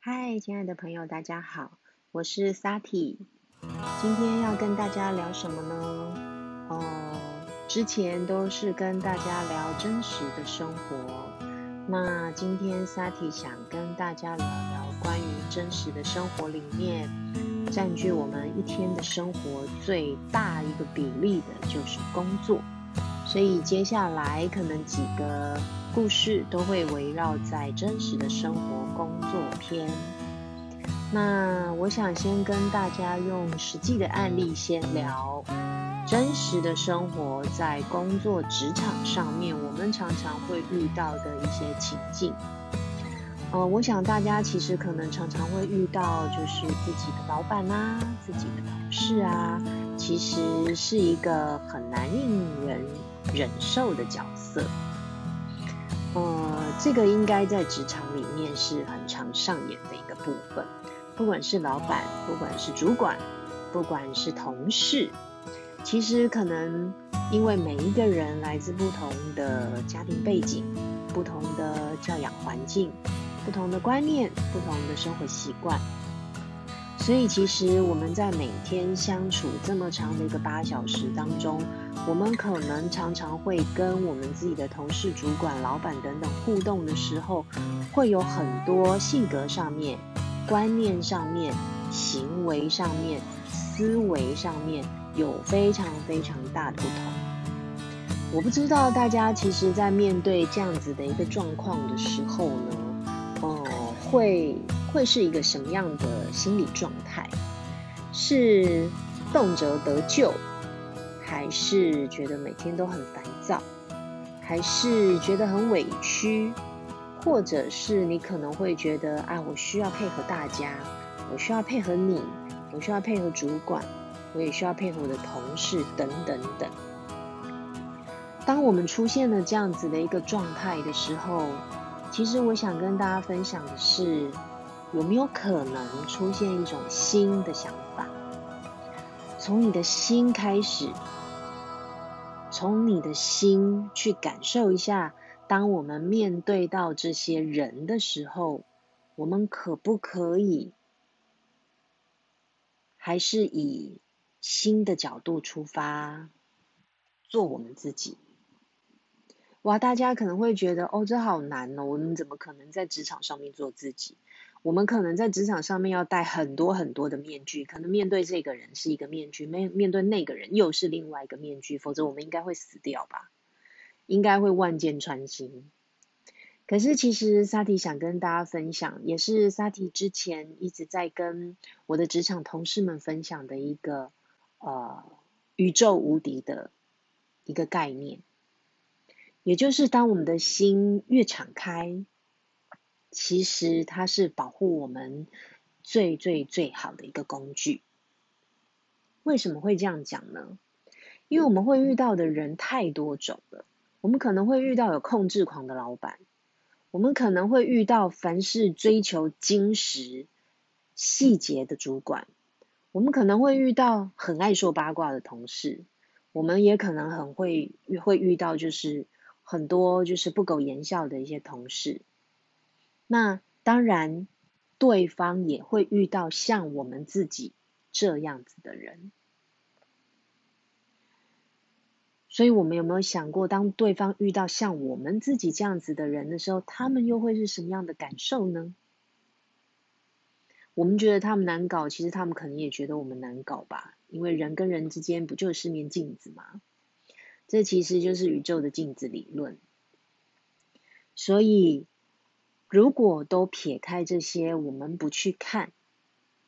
嗨，亲爱的朋友，大家好，我是 Sati。今天要跟大家聊什么呢？哦，之前都是跟大家聊真实的生活，那今天 Sati 想跟大家聊聊关于真实的生活里面，占据我们一天的生活最大一个比例的就是工作。所以接下来可能几个故事都会围绕在真实的生活工作篇。那我想先跟大家用实际的案例先聊真实的生活在工作职场上面，我们常常会遇到的一些情境。呃，我想大家其实可能常常会遇到，就是自己的老板啊，自己的同事啊，其实是一个很难令人。忍受的角色，呃，这个应该在职场里面是很常上演的一个部分。不管是老板，不管是主管，不管是同事，其实可能因为每一个人来自不同的家庭背景、不同的教养环境、不同的观念、不同的生活习惯。所以，其实我们在每天相处这么长的一个八小时当中，我们可能常常会跟我们自己的同事、主管、老板等等互动的时候，会有很多性格上面、观念上面、行为上面、思维上面有非常非常大的不同。我不知道大家其实，在面对这样子的一个状况的时候呢，哦，会。会是一个什么样的心理状态？是动辄得救，还是觉得每天都很烦躁，还是觉得很委屈，或者是你可能会觉得啊，我需要配合大家，我需要配合你，我需要配合主管，我也需要配合我的同事，等等等。当我们出现了这样子的一个状态的时候，其实我想跟大家分享的是。有没有可能出现一种新的想法？从你的心开始，从你的心去感受一下，当我们面对到这些人的时候，我们可不可以还是以新的角度出发，做我们自己？哇，大家可能会觉得，哦，这好难哦，我们怎么可能在职场上面做自己？我们可能在职场上面要戴很多很多的面具，可能面对这个人是一个面具，面面对那个人又是另外一个面具，否则我们应该会死掉吧？应该会万箭穿心。可是其实萨提想跟大家分享，也是萨提之前一直在跟我的职场同事们分享的一个呃宇宙无敌的一个概念，也就是当我们的心越敞开。其实它是保护我们最最最好的一个工具。为什么会这样讲呢？因为我们会遇到的人太多种了。我们可能会遇到有控制狂的老板，我们可能会遇到凡事追求精实细节的主管，我们可能会遇到很爱说八卦的同事，我们也可能很会会遇到就是很多就是不苟言笑的一些同事。那当然，对方也会遇到像我们自己这样子的人，所以我们有没有想过，当对方遇到像我们自己这样子的人的时候，他们又会是什么样的感受呢？我们觉得他们难搞，其实他们可能也觉得我们难搞吧，因为人跟人之间不就是面镜子吗？这其实就是宇宙的镜子理论，所以。如果都撇开这些，我们不去看，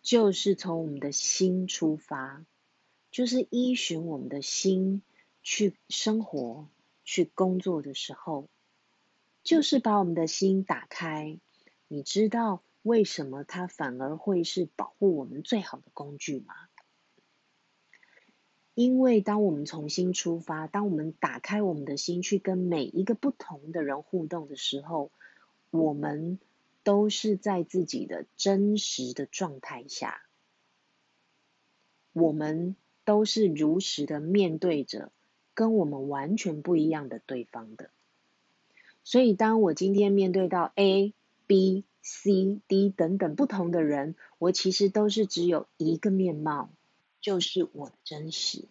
就是从我们的心出发，就是依循我们的心去生活、去工作的时候，就是把我们的心打开。你知道为什么它反而会是保护我们最好的工具吗？因为当我们重新出发，当我们打开我们的心去跟每一个不同的人互动的时候，我们都是在自己的真实的状态下，我们都是如实的面对着跟我们完全不一样的对方的。所以，当我今天面对到 A、B、C、D 等等不同的人，我其实都是只有一个面貌，就是我的真实。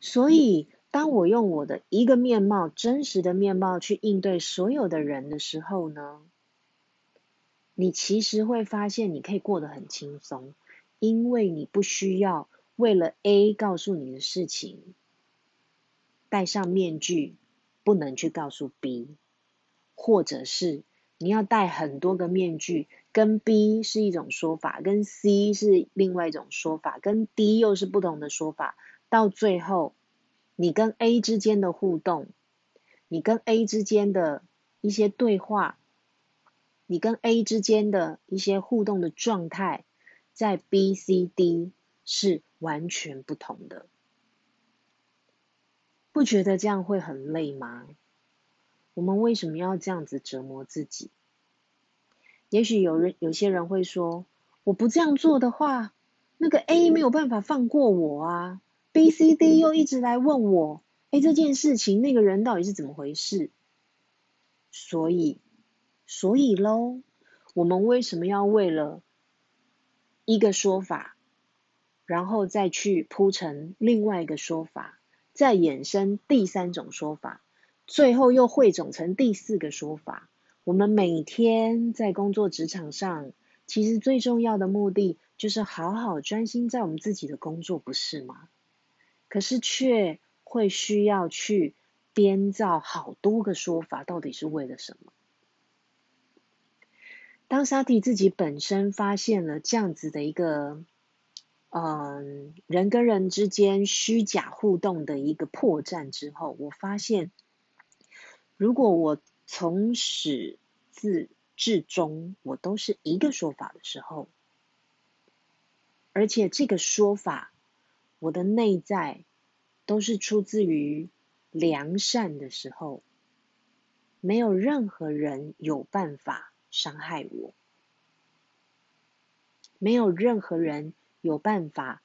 所以，当我用我的一个面貌、真实的面貌去应对所有的人的时候呢，你其实会发现你可以过得很轻松，因为你不需要为了 A 告诉你的事情戴上面具，不能去告诉 B，或者是你要戴很多个面具，跟 B 是一种说法，跟 C 是另外一种说法，跟 D 又是不同的说法，到最后。你跟 A 之间的互动，你跟 A 之间的一些对话，你跟 A 之间的一些互动的状态，在 B、C、D 是完全不同的。不觉得这样会很累吗？我们为什么要这样子折磨自己？也许有人有些人会说，我不这样做的话，那个 A 没有办法放过我啊。B、C、D 又一直来问我，哎，这件事情那个人到底是怎么回事？所以，所以喽，我们为什么要为了一个说法，然后再去铺成另外一个说法，再衍生第三种说法，最后又汇总成第四个说法？我们每天在工作职场上，其实最重要的目的就是好好专心在我们自己的工作，不是吗？可是却会需要去编造好多个说法，到底是为了什么？当沙提自己本身发现了这样子的一个，嗯，人跟人之间虚假互动的一个破绽之后，我发现，如果我从始至至终我都是一个说法的时候，而且这个说法。我的内在都是出自于良善的时候，没有任何人有办法伤害我，没有任何人有办法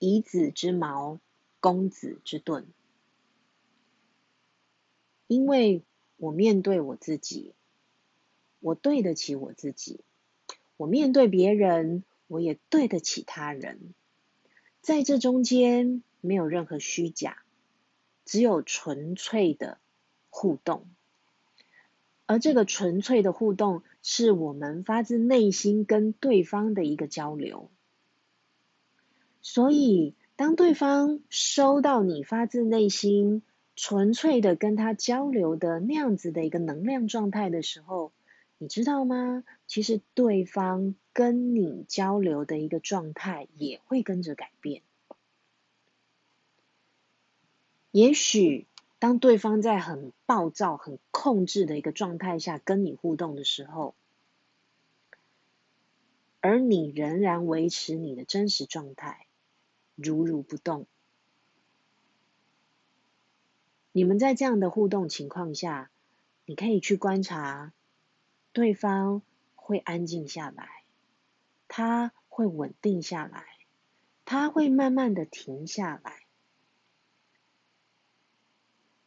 以子之矛攻子之盾，因为我面对我自己，我对得起我自己，我面对别人，我也对得起他人。在这中间没有任何虚假，只有纯粹的互动，而这个纯粹的互动是我们发自内心跟对方的一个交流。所以，当对方收到你发自内心纯粹的跟他交流的那样子的一个能量状态的时候，你知道吗？其实对方跟你交流的一个状态也会跟着改变。也许当对方在很暴躁、很控制的一个状态下跟你互动的时候，而你仍然维持你的真实状态，如如不动，你们在这样的互动情况下，你可以去观察。对方会安静下来，他会稳定下来，他会慢慢的停下来，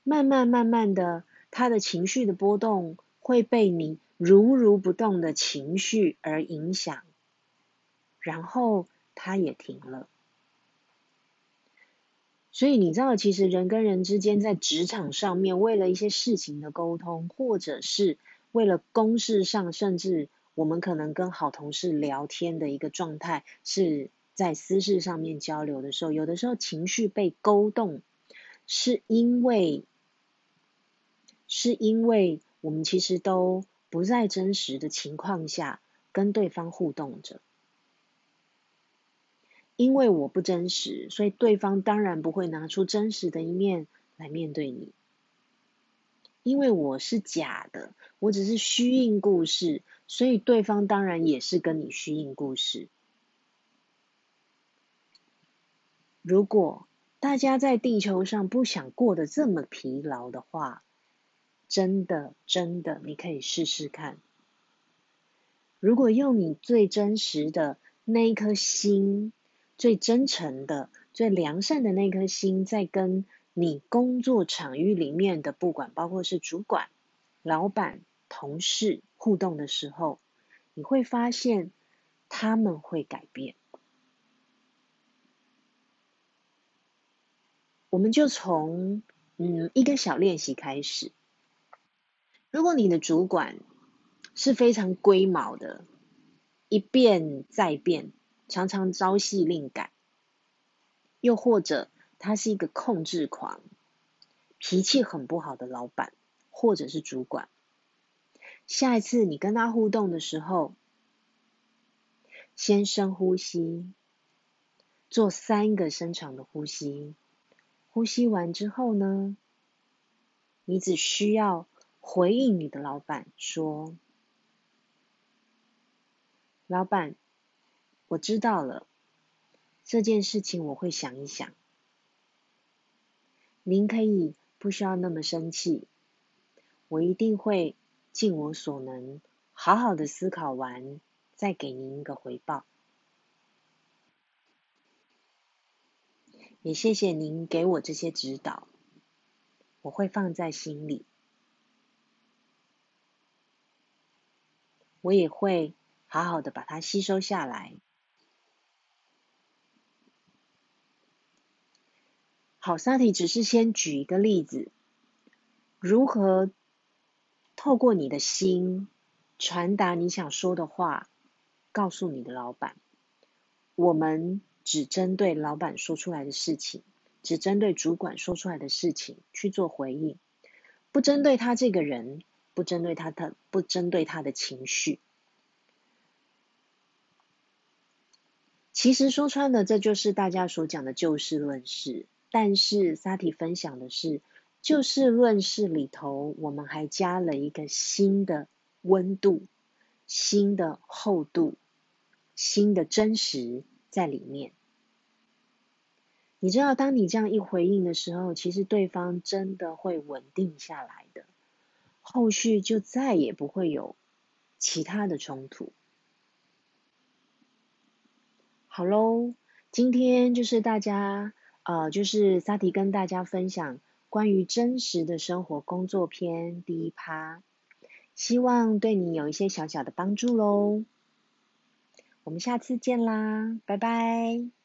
慢慢慢慢的，他的情绪的波动会被你如如不动的情绪而影响，然后他也停了。所以你知道，其实人跟人之间在职场上面，为了一些事情的沟通，或者是为了公事上，甚至我们可能跟好同事聊天的一个状态，是在私事上面交流的时候，有的时候情绪被勾动，是因为，是因为我们其实都不在真实的情况下跟对方互动着，因为我不真实，所以对方当然不会拿出真实的一面来面对你。因为我是假的，我只是虚应故事，所以对方当然也是跟你虚应故事。如果大家在地球上不想过得这么疲劳的话，真的真的，你可以试试看。如果用你最真实的那一颗心，最真诚的、最良善的那颗心，在跟。你工作场域里面的，不管包括是主管、老板、同事，互动的时候，你会发现他们会改变。我们就从嗯一个小练习开始。如果你的主管是非常龟毛的，一变再变，常常朝夕令改，又或者他是一个控制狂，脾气很不好的老板或者是主管，下一次你跟他互动的时候，先深呼吸，做三个深长的呼吸。呼吸完之后呢，你只需要回应你的老板说：“老板，我知道了，这件事情我会想一想。您可以不需要那么生气，我一定会尽我所能，好好的思考完，再给您一个回报。”也谢谢您给我这些指导，我会放在心里，我也会好好的把它吸收下来。好，萨提只是先举一个例子，如何透过你的心传达你想说的话，告诉你的老板，我们。只针对老板说出来的事情，只针对主管说出来的事情去做回应，不针对他这个人，不针对他的，不针对他的情绪。其实说穿了，这就是大家所讲的就事论事。但是萨提分享的是，就事论事里头，我们还加了一个新的温度、新的厚度、新的真实在里面。你知道，当你这样一回应的时候，其实对方真的会稳定下来的，后续就再也不会有其他的冲突。好喽，今天就是大家呃，就是萨提跟大家分享关于真实的生活工作篇第一趴，希望对你有一些小小的帮助喽。我们下次见啦，拜拜。